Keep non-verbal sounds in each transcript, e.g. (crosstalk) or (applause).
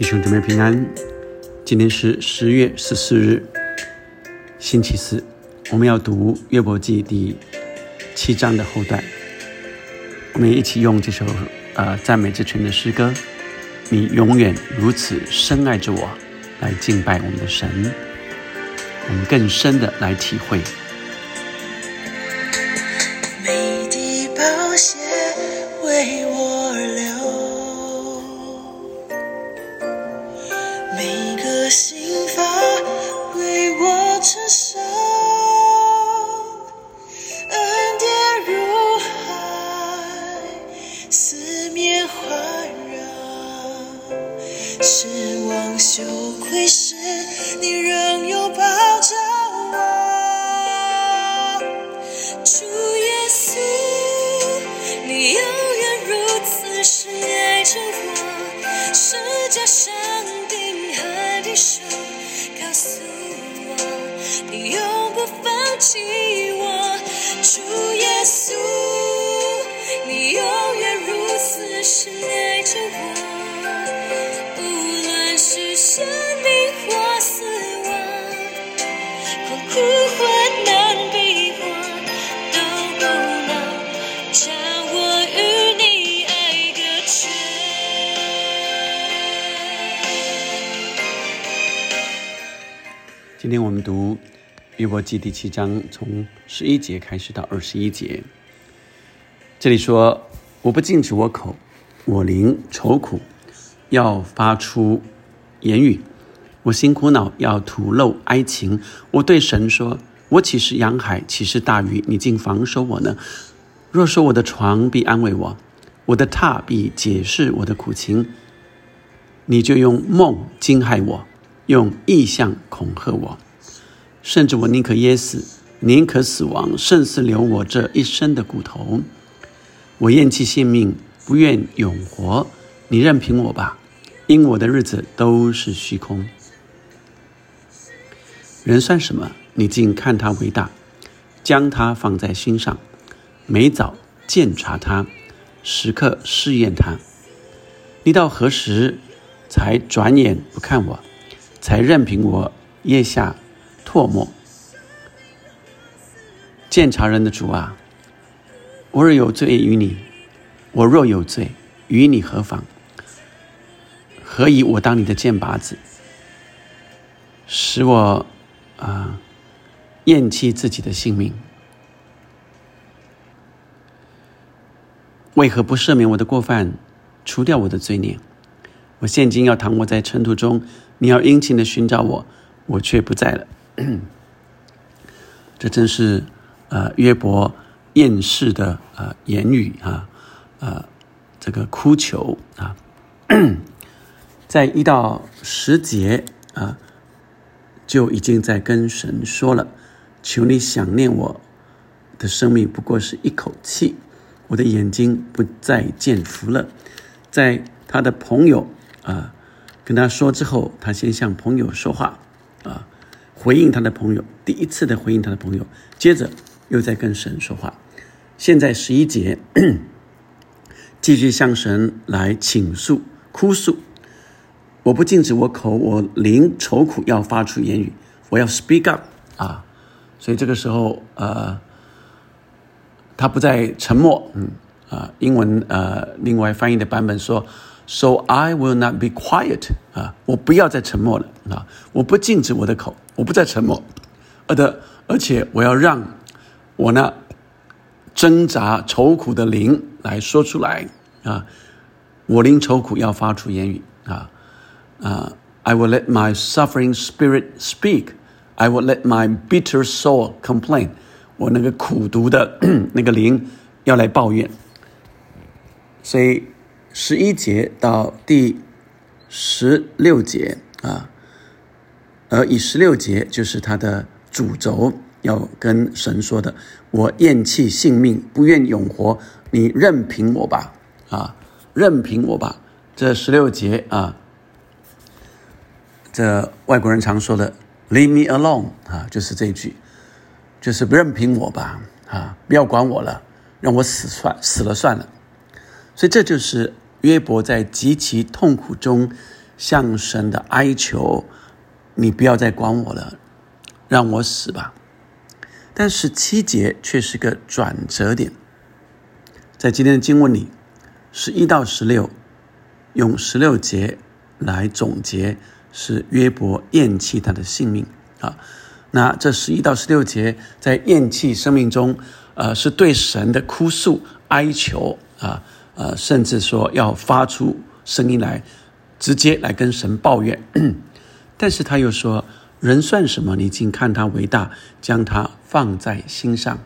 弟兄姊妹平安，今天是十月十四日，星期四，我们要读约伯记第七章的后段。我们一起用这首呃赞美之泉的诗歌，你永远如此深爱着我，来敬拜我们的神，我们更深的来体会。今天我们读约伯记第七章，从十一节开始到二十一节。这里说：“我不禁止我口，我灵愁苦，要发出言语。我心苦恼，要吐露哀情。我对神说：我岂是洋海，岂是大鱼？你竟防守我呢？若说我的床必安慰我，我的榻必解释我的苦情，你就用梦惊骇我，用意象恐吓我。甚至我宁可噎死，宁可死亡，胜似留我这一身的骨头。我厌弃性命，不愿永活。你任凭我吧，因我的日子都是虚空。人算什么？你竟看他为大，将他放在心上，每早鉴察他，时刻试验他。你到何时才转眼不看我，才任凭我腋下唾沫？鉴察人的主啊，我若有罪于你，我若有罪与你何妨？何以我当你的箭靶子，使我啊厌弃自己的性命？为何不赦免我的过犯，除掉我的罪孽？我现今要躺卧在尘土中，你要殷勤的寻找我，我却不在了。(clears throat) 这真是呃约伯厌世的呃言语啊，呃这个哭求啊，(clears throat) 在一到十节啊，就已经在跟神说了：求你想念我的生命，不过是一口气。我的眼睛不再见福了。在他的朋友啊跟他说之后，他先向朋友说话啊，回应他的朋友，第一次的回应他的朋友，接着又在跟神说话。现在十一节继续向神来倾诉、哭诉。我不禁止我口，我灵愁苦，要发出言语，我要 speak up 啊。所以这个时候呃。他不再沉默，嗯。啊，英文呃，另外翻译的版本说，So I will not be quiet 啊，我不要再沉默了。啊，我不禁止我的口，我不再沉默，而的，而且我要让我那挣扎愁苦的灵来说出来。啊，我灵愁苦要发出言语。啊啊，I will let my suffering spirit speak，I will let my bitter soul complain。我那个苦读的 (clears throat) 那个灵要来抱怨，所以十一节到第十六节啊，而以十六节就是他的主轴，要跟神说的：我厌弃性命，不愿永活，你任凭我吧，啊，任凭我吧。这十六节啊，这外国人常说的 “leave me alone” 啊，就是这一句。就是不任凭我吧，啊，不要管我了，让我死算死了算了。所以这就是约伯在极其痛苦中向神的哀求：“你不要再管我了，让我死吧。”但十七节却是个转折点，在今天的经文里，十一到十六用十六节来总结，是约伯厌弃他的性命啊。那这十一到十六节在厌弃生命中，呃，是对神的哭诉哀求啊，呃，甚至说要发出声音来，直接来跟神抱怨。(clears throat) 但是他又说。人算什么？你竟看他为大，将他放在心上？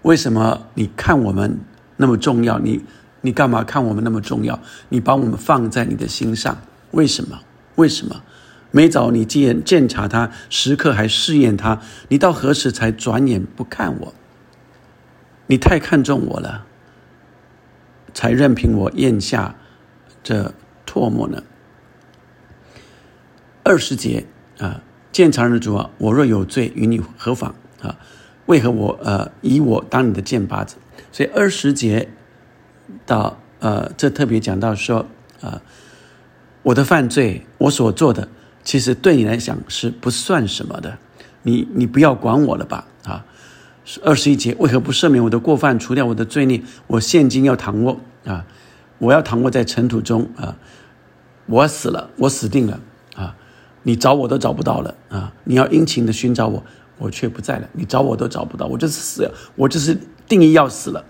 为什么你看我们那么重要？你你干嘛看我们那么重要？你把我们放在你的心上？为什么？为什么？每早你既然检查他，时刻还试验他，你到何时才转眼不看我？你太看重我了，才任凭我咽下这唾沫呢？二十节啊。见常人主啊，我若有罪，与你何妨啊？为何我呃以我当你的剑靶子？所以二十节到呃，这特别讲到说啊，我的犯罪，我所做的，其实对你来讲是不算什么的。你你不要管我了吧啊？二十一节，为何不赦免我的过犯，除掉我的罪孽？我现今要躺卧啊，我要躺卧在尘土中啊，我死了，我死定了啊。你找我都找不到了啊！你要殷勤的寻找我，我却不在了。你找我都找不到，我就是死，我就是定义要死了！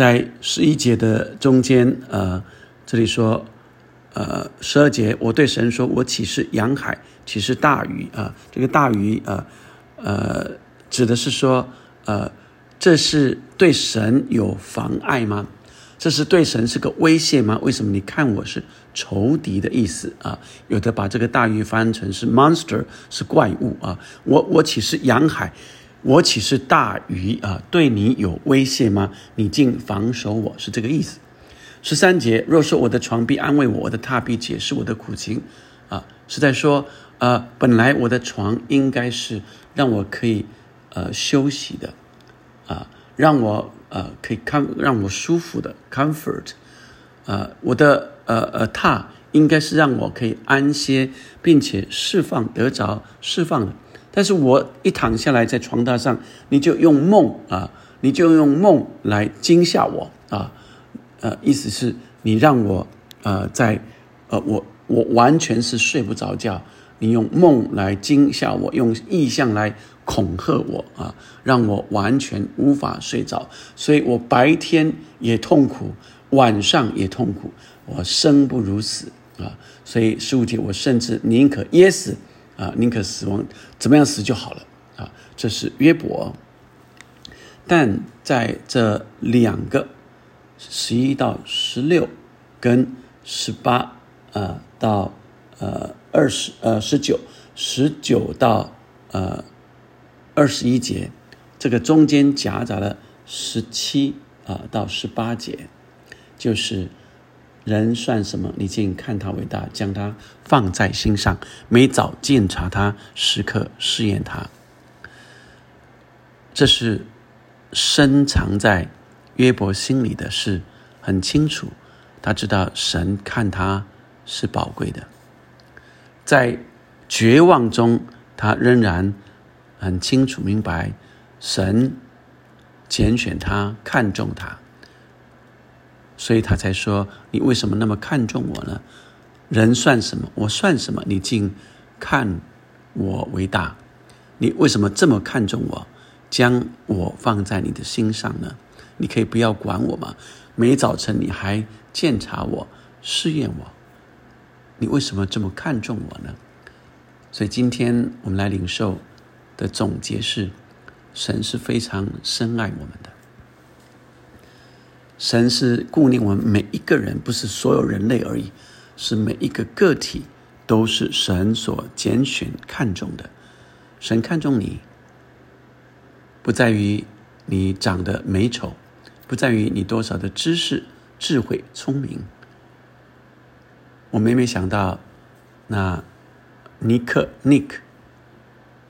在十一节的中间，呃，这里说，呃，十二节，我对神说，我岂是洋海，岂是大鱼啊？这个大鱼，呃，呃，指的是说，呃，这是对神有妨碍吗？这是对神是个威胁吗？为什么你看我是仇敌的意思啊？有的把这个大鱼翻成是 monster，是怪物啊。我我岂是洋海？我岂是大鱼啊？对你有威胁吗？你竟防守我是这个意思。十三节，若说我的床必安慰我，我的榻必解释我的苦情啊，是在说呃，本来我的床应该是让我可以呃休息的啊，让我。呃，可以看让我舒服的 comfort，呃，我的呃呃榻应该是让我可以安歇，并且释放得着释放的。但是我一躺下来在床榻上，你就用梦啊，你就用梦来惊吓我啊，呃，意思是你让我呃在呃我我完全是睡不着觉，你用梦来惊吓我，用意象来。恐吓我啊，让我完全无法睡着，所以我白天也痛苦，晚上也痛苦，我生不如死啊！所以十五节，我甚至宁可噎死啊，宁可死亡，怎么样死就好了啊！这是约伯。但在这两个十一到十六跟十八啊到呃二十呃十九十九到呃。二十一节，这个中间夹杂了十七啊到十八节，就是人算什么？你竟看他伟大，将他放在心上，每早检查他，时刻试验他。这是深藏在约伯心里的事，很清楚，他知道神看他是宝贵的，在绝望中，他仍然。很清楚明白，神拣选他，看中他，所以他才说：“你为什么那么看重我呢？人算什么？我算什么？你竟看我为大？你为什么这么看重我，将我放在你的心上呢？你可以不要管我吗？每早晨你还检查我，试验我，你为什么这么看重我呢？所以今天我们来领受。”的总结是：神是非常深爱我们的，神是顾念我们每一个人，不是所有人类而已，是每一个个体都是神所拣选看重的。神看重你，不在于你长得美丑，不在于你多少的知识、智慧、聪明。我每每想到那尼克 Nick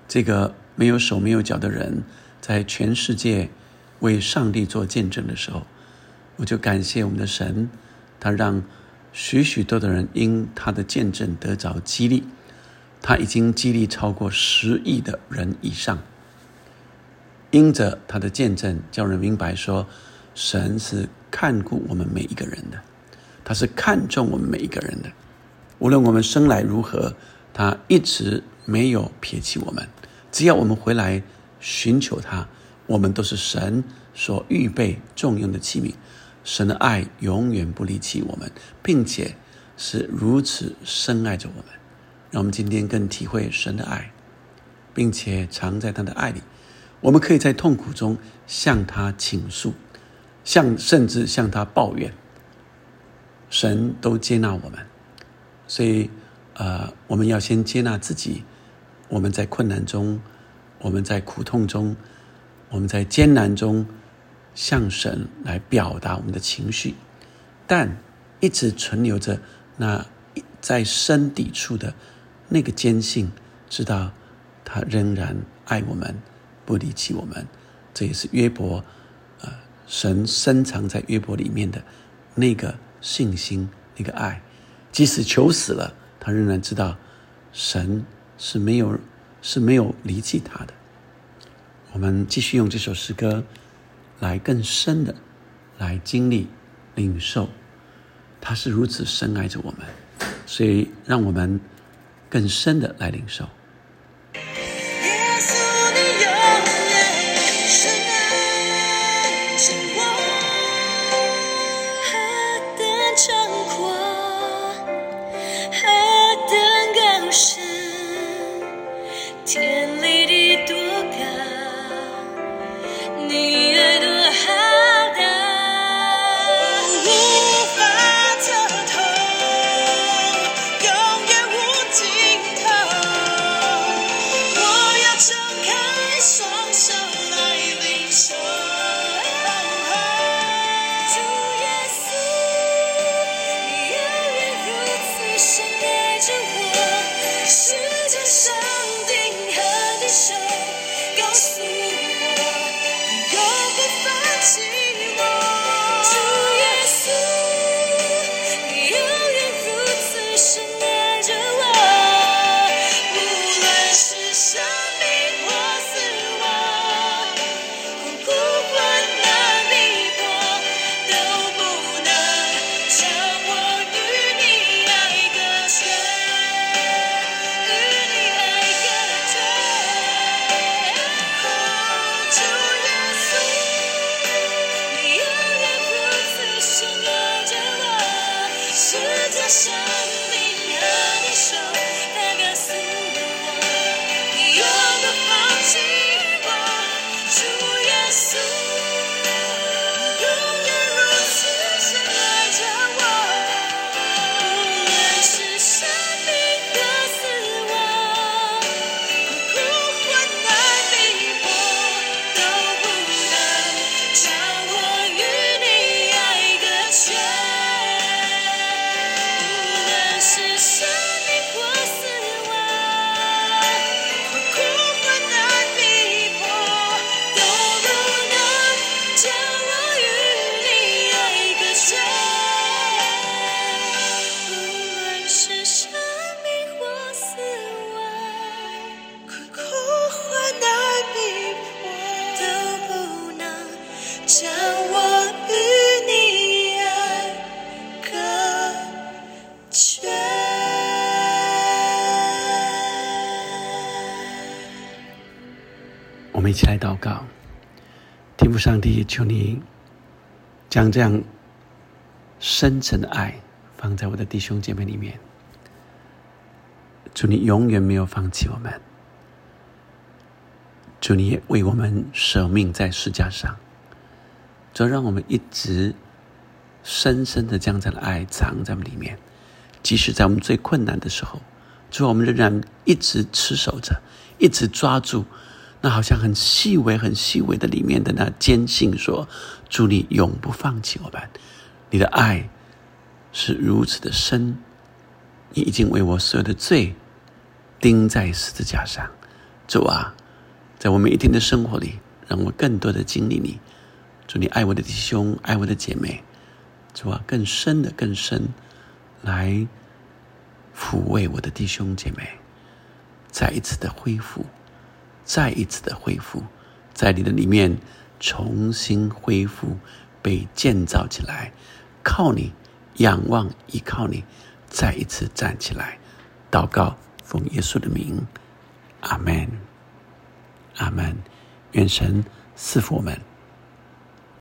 这个。没有手没有脚的人，在全世界为上帝做见证的时候，我就感谢我们的神，他让许许多多人因他的见证得着激励，他已经激励超过十亿的人以上。因着他的见证，叫人明白说，神是看顾我们每一个人的，他是看重我们每一个人的。无论我们生来如何，他一直没有撇弃我们。只要我们回来寻求他，我们都是神所预备重用的器皿。神的爱永远不离弃我们，并且是如此深爱着我们。让我们今天更体会神的爱，并且常在他的爱里。我们可以在痛苦中向他倾诉，向甚至向他抱怨，神都接纳我们。所以，呃，我们要先接纳自己。我们在困难中，我们在苦痛中，我们在艰难中，向神来表达我们的情绪，但一直存留着那在深底处的那个坚信，知道他仍然爱我们。不离弃我们，这也是约伯，呃，神深藏在约伯里面的那个信心、那个爱。即使求死了，他仍然知道神是没有是没有离弃他的。我们继续用这首诗歌来更深的来经历、领受，他是如此深爱着我们，所以让我们更深的来领受。世界上我们一起来祷告，天父上帝，求你将这样深沉的爱放在我的弟兄姐妹里面。祝你永远没有放弃我们，祝你也为我们舍命在世架上，就让我们一直深深的将这样的爱藏在我们里面，即使在我们最困难的时候，主我们仍然一直持守着，一直抓住。那好像很细微、很细微的里面的那坚信，说：“祝你永不放弃我们，你的爱是如此的深，你已经为我所有的罪钉在十字架上。”主啊，在我每一天的生活里，让我更多的经历你。祝你爱我的弟兄，爱我的姐妹。主啊，更深的、更深来抚慰我的弟兄姐妹，再一次的恢复，再一次的恢复，在你的里面重新恢复，被建造起来，靠你仰望，依靠你，再一次站起来，祷告，奉耶稣的名，阿门，阿门，愿神赐福我们。